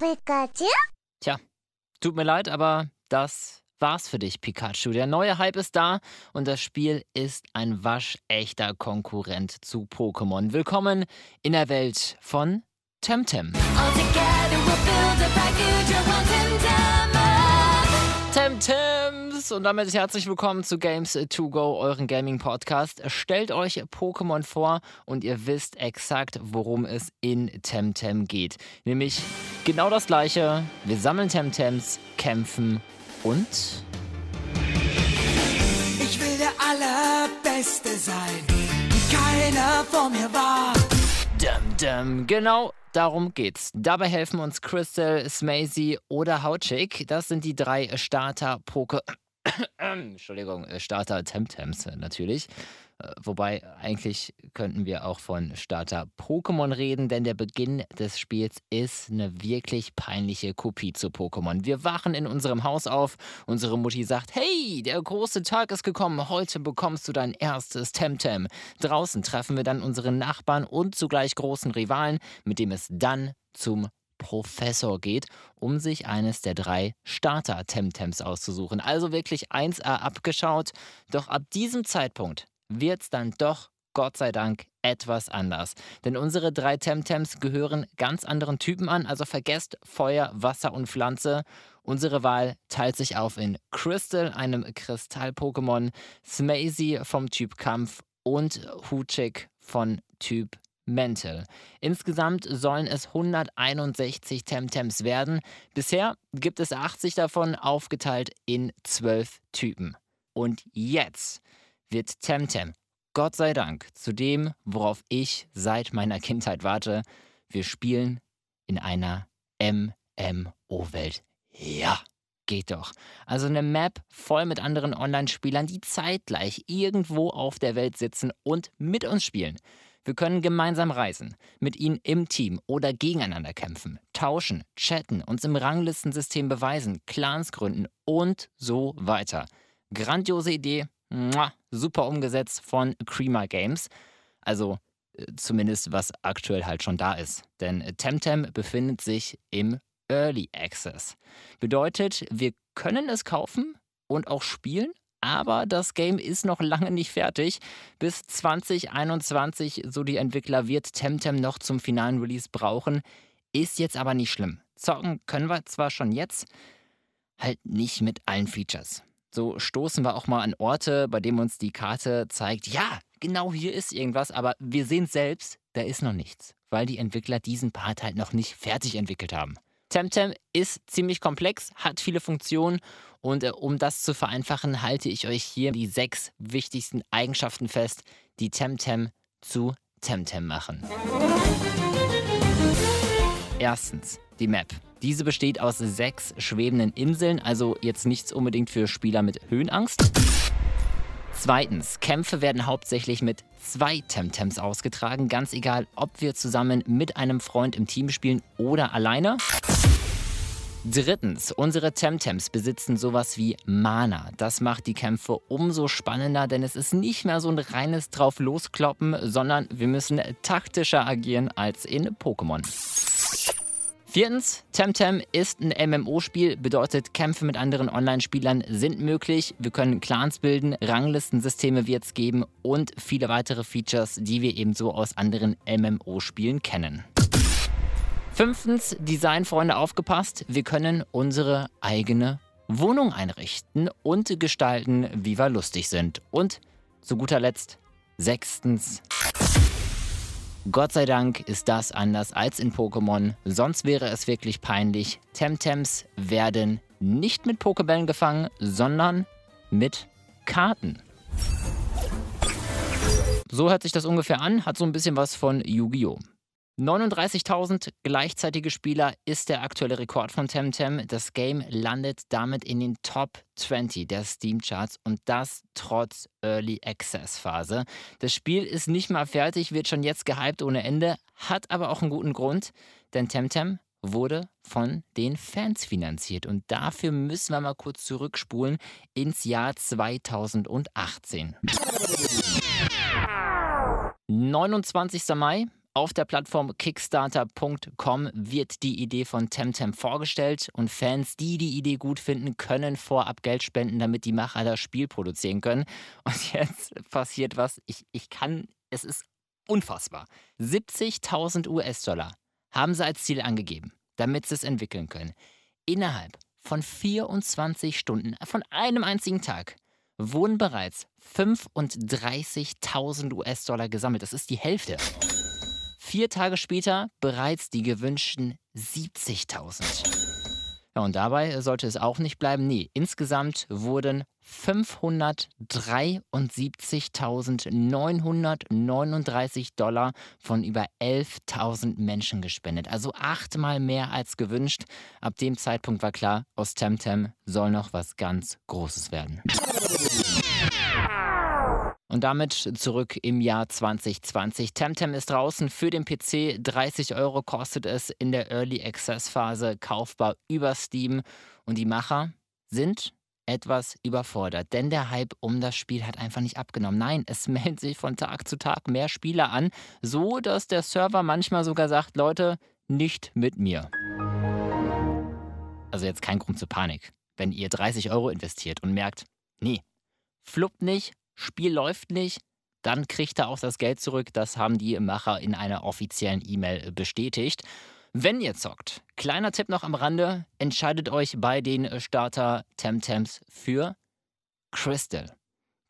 Pikachu? Tja, tut mir leid, aber das war's für dich, Pikachu. Der neue Hype ist da und das Spiel ist ein waschechter Konkurrent zu Pokémon. Willkommen in der Welt von Temtem. Und damit herzlich willkommen zu Games to Go, euren Gaming Podcast. Stellt euch Pokémon vor und ihr wisst exakt, worum es in Temtem geht. Nämlich genau das gleiche. Wir sammeln Temtems, kämpfen und Ich will der Allerbeste sein, wie keiner vor mir war. Dum Dum. Genau darum geht's. Dabei helfen uns Crystal, Smazy oder Hautchick. Das sind die drei Starter-Poke. Entschuldigung, äh, Starter-Temtems äh, natürlich. Äh, Wobei eigentlich könnten wir auch von Starter Pokémon reden, denn der Beginn des Spiels ist eine wirklich peinliche Kopie zu Pokémon. Wir wachen in unserem Haus auf, unsere Mutti sagt, hey, der große Tag ist gekommen, heute bekommst du dein erstes Temtem. Draußen treffen wir dann unsere Nachbarn und zugleich großen Rivalen, mit dem es dann zum Professor geht, um sich eines der drei Starter-Temtems auszusuchen. Also wirklich 1A abgeschaut. Doch ab diesem Zeitpunkt wird es dann doch, Gott sei Dank, etwas anders. Denn unsere drei Temtems gehören ganz anderen Typen an, also vergesst Feuer, Wasser und Pflanze. Unsere Wahl teilt sich auf in Crystal, einem Kristall-Pokémon, Smazy vom Typ Kampf und Huchik von Typ Mental. Insgesamt sollen es 161 Temtems werden. Bisher gibt es 80 davon, aufgeteilt in 12 Typen. Und jetzt wird Temtem, Gott sei Dank, zu dem, worauf ich seit meiner Kindheit warte. Wir spielen in einer MMO-Welt. Ja, geht doch. Also eine Map voll mit anderen Online-Spielern, die zeitgleich irgendwo auf der Welt sitzen und mit uns spielen. Wir können gemeinsam reisen, mit ihnen im Team oder gegeneinander kämpfen, tauschen, chatten, uns im Ranglistensystem beweisen, Clans gründen und so weiter. Grandiose Idee, super umgesetzt von Creamer Games. Also äh, zumindest was aktuell halt schon da ist. Denn Temtem befindet sich im Early Access. Bedeutet, wir können es kaufen und auch spielen, aber das Game ist noch lange nicht fertig. Bis 2021, so die Entwickler, wird Temtem noch zum finalen Release brauchen. Ist jetzt aber nicht schlimm. Zocken können wir zwar schon jetzt, halt nicht mit allen Features. So stoßen wir auch mal an Orte, bei denen uns die Karte zeigt, ja, genau hier ist irgendwas, aber wir sehen selbst, da ist noch nichts, weil die Entwickler diesen Part halt noch nicht fertig entwickelt haben. Temtem ist ziemlich komplex, hat viele Funktionen und äh, um das zu vereinfachen, halte ich euch hier die sechs wichtigsten Eigenschaften fest, die Temtem zu Temtem machen. Erstens, die Map. Diese besteht aus sechs schwebenden Inseln, also jetzt nichts unbedingt für Spieler mit Höhenangst. Zweitens, Kämpfe werden hauptsächlich mit zwei Temtems ausgetragen, ganz egal, ob wir zusammen mit einem Freund im Team spielen oder alleine. Drittens, unsere Temtems besitzen sowas wie Mana. Das macht die Kämpfe umso spannender, denn es ist nicht mehr so ein reines drauf loskloppen, sondern wir müssen taktischer agieren als in Pokémon. Viertens, Temtem ist ein MMO-Spiel, bedeutet Kämpfe mit anderen Online-Spielern sind möglich. Wir können Clans bilden, Ranglistensysteme wird es geben und viele weitere Features, die wir ebenso aus anderen MMO-Spielen kennen. Fünftens, Designfreunde aufgepasst, wir können unsere eigene Wohnung einrichten und gestalten, wie wir lustig sind. Und zu guter Letzt, sechstens, Gott sei Dank ist das anders als in Pokémon, sonst wäre es wirklich peinlich. Temtems werden nicht mit Pokébällen gefangen, sondern mit Karten. So hört sich das ungefähr an, hat so ein bisschen was von Yu-Gi-Oh! 39.000 gleichzeitige Spieler ist der aktuelle Rekord von Temtem. Das Game landet damit in den Top 20 der Steam-Charts und das trotz Early Access Phase. Das Spiel ist nicht mal fertig, wird schon jetzt gehypt ohne Ende, hat aber auch einen guten Grund, denn Temtem wurde von den Fans finanziert und dafür müssen wir mal kurz zurückspulen ins Jahr 2018. 29. Mai Auf der Plattform kickstarter.com wird die Idee von Temtem vorgestellt und Fans, die die Idee gut finden, können vorab Geld spenden, damit die Macher das Spiel produzieren können. Und jetzt passiert was, ich, ich kann, es ist unfassbar. 70.000 US-Dollar haben sie als Ziel angegeben, damit sie es entwickeln können. Innerhalb von 24 Stunden, von einem einzigen Tag, wurden bereits 35.000 US-Dollar gesammelt. Das ist die Hälfte. Vier Tage später bereits die gewünschten 70.000. Ja, und dabei sollte es auch nicht bleiben. Nee, insgesamt wurden 573.939 Dollar von über 11.000 Menschen gespendet. Also achtmal mehr als gewünscht. Ab dem Zeitpunkt war klar, aus Temtem soll noch was ganz Großes werden. Und damit zurück im Jahr 2020. Temtem ist draußen für den PC. 30 Euro kostet es in der Early Access Phase, kaufbar über Steam. Und die Macher sind etwas überfordert, denn der Hype um das Spiel hat einfach nicht abgenommen. Nein, es melden sich von Tag zu Tag mehr Spieler an, so dass der Server manchmal sogar sagt, Leute, nicht mit mir. Also jetzt kein Grund zur Panik. Wenn ihr 30 Euro investiert und merkt, nee, fluppt nicht, Spiel läuft nicht, dann kriegt er auch das Geld zurück. Das haben die Macher in einer offiziellen E-Mail bestätigt. Wenn ihr zockt, kleiner Tipp noch am Rande, entscheidet euch bei den Starter Temtems für Crystal.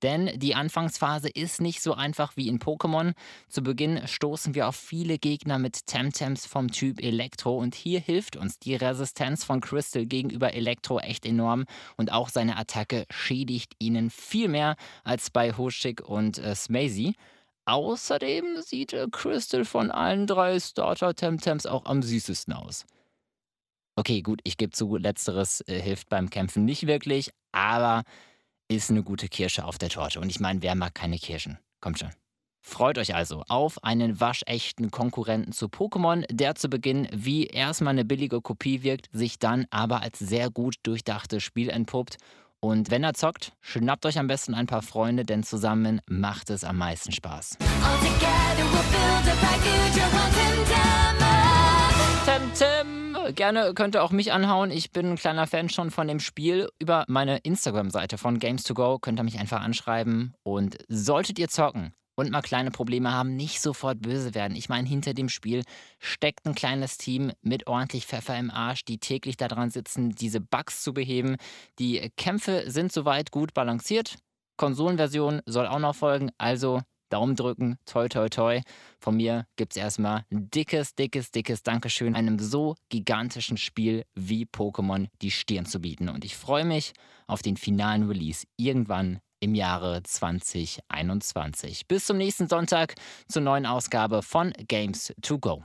Denn die Anfangsphase ist nicht so einfach wie in Pokémon. Zu Beginn stoßen wir auf viele Gegner mit Temtems vom Typ Elektro und hier hilft uns die Resistenz von Crystal gegenüber Elektro echt enorm und auch seine Attacke schädigt ihnen viel mehr als bei Hoshik und äh, Smazy. Außerdem sieht äh, Crystal von allen drei Starter Temtems auch am süßesten aus. Okay, gut, ich gebe zu, letzteres äh, hilft beim Kämpfen nicht wirklich, aber ist eine gute Kirsche auf der Torte. Und ich meine, wer mag keine Kirschen? Kommt schon. Freut euch also auf einen waschechten Konkurrenten zu Pokémon, der zu Beginn wie erstmal eine billige Kopie wirkt, sich dann aber als sehr gut durchdachtes Spiel entpuppt. Und wenn er zockt, schnappt euch am besten ein paar Freunde, denn zusammen macht es am meisten Spaß. Temtem! Gerne könnt ihr auch mich anhauen. Ich bin ein kleiner Fan schon von dem Spiel. Über meine Instagram-Seite von Games2Go könnt ihr mich einfach anschreiben. Und solltet ihr zocken und mal kleine Probleme haben, nicht sofort böse werden. Ich meine, hinter dem Spiel steckt ein kleines Team mit ordentlich Pfeffer im Arsch, die täglich daran sitzen, diese Bugs zu beheben. Die Kämpfe sind soweit gut balanciert. Konsolenversion soll auch noch folgen, also Daumen drücken, toi, toi, toi. Von mir gibt es erstmal ein dickes, dickes, dickes Dankeschön, einem so gigantischen Spiel wie Pokémon die Stirn zu bieten. Und ich freue mich auf den finalen Release irgendwann im Jahre 2021. Bis zum nächsten Sonntag zur neuen Ausgabe von Games to Go.